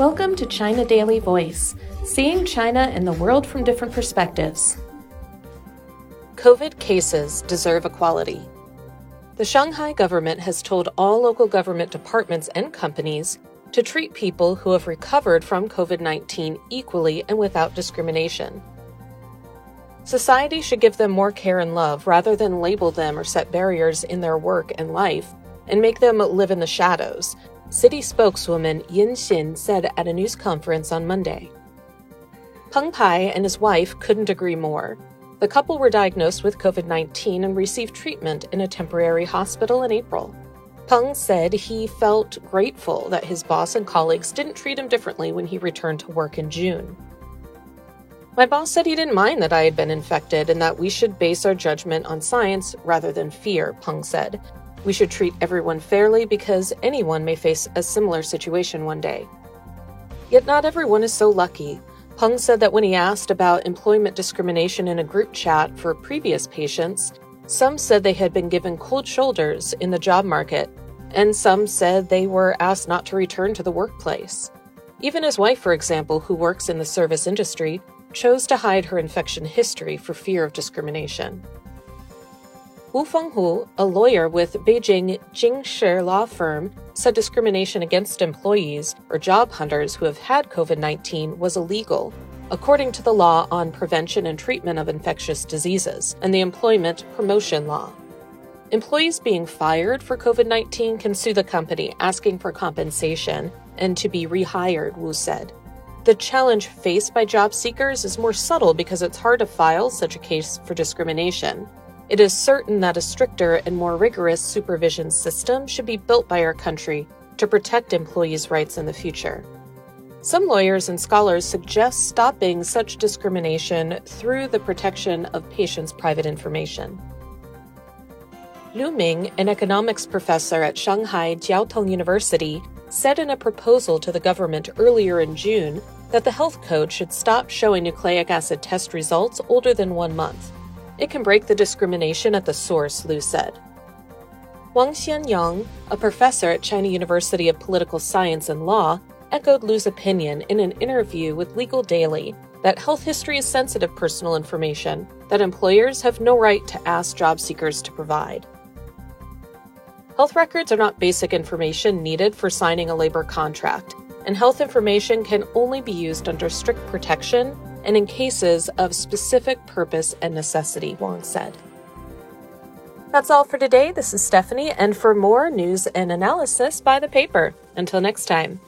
Welcome to China Daily Voice, seeing China and the world from different perspectives. COVID cases deserve equality. The Shanghai government has told all local government departments and companies to treat people who have recovered from COVID 19 equally and without discrimination. Society should give them more care and love rather than label them or set barriers in their work and life and make them live in the shadows, city spokeswoman Yin Xin said at a news conference on Monday. Peng Pai and his wife couldn't agree more. The couple were diagnosed with COVID 19 and received treatment in a temporary hospital in April. Peng said he felt grateful that his boss and colleagues didn't treat him differently when he returned to work in June. My boss said he didn't mind that I had been infected and that we should base our judgment on science rather than fear, Peng said. We should treat everyone fairly because anyone may face a similar situation one day. Yet not everyone is so lucky. Peng said that when he asked about employment discrimination in a group chat for previous patients, some said they had been given cold shoulders in the job market, and some said they were asked not to return to the workplace. Even his wife, for example, who works in the service industry, chose to hide her infection history for fear of discrimination. Wu Fenghu, a lawyer with Beijing Jingshi law firm, said discrimination against employees or job hunters who have had COVID 19 was illegal, according to the law on prevention and treatment of infectious diseases and the employment promotion law. Employees being fired for COVID 19 can sue the company asking for compensation and to be rehired, Wu said. The challenge faced by job seekers is more subtle because it's hard to file such a case for discrimination. It is certain that a stricter and more rigorous supervision system should be built by our country to protect employees' rights in the future. Some lawyers and scholars suggest stopping such discrimination through the protection of patients' private information. Lu Ming, an economics professor at Shanghai Jiao Tong University, said in a proposal to the government earlier in June that the health code should stop showing nucleic acid test results older than one month. It can break the discrimination at the source, Lu said. Wang Xianyang, a professor at China University of Political Science and Law, echoed Lu's opinion in an interview with Legal Daily that health history is sensitive personal information that employers have no right to ask job seekers to provide. Health records are not basic information needed for signing a labor contract, and health information can only be used under strict protection and in cases of specific purpose and necessity, Wang said. That's all for today. This is Stephanie, and for more news and analysis, buy the paper. Until next time.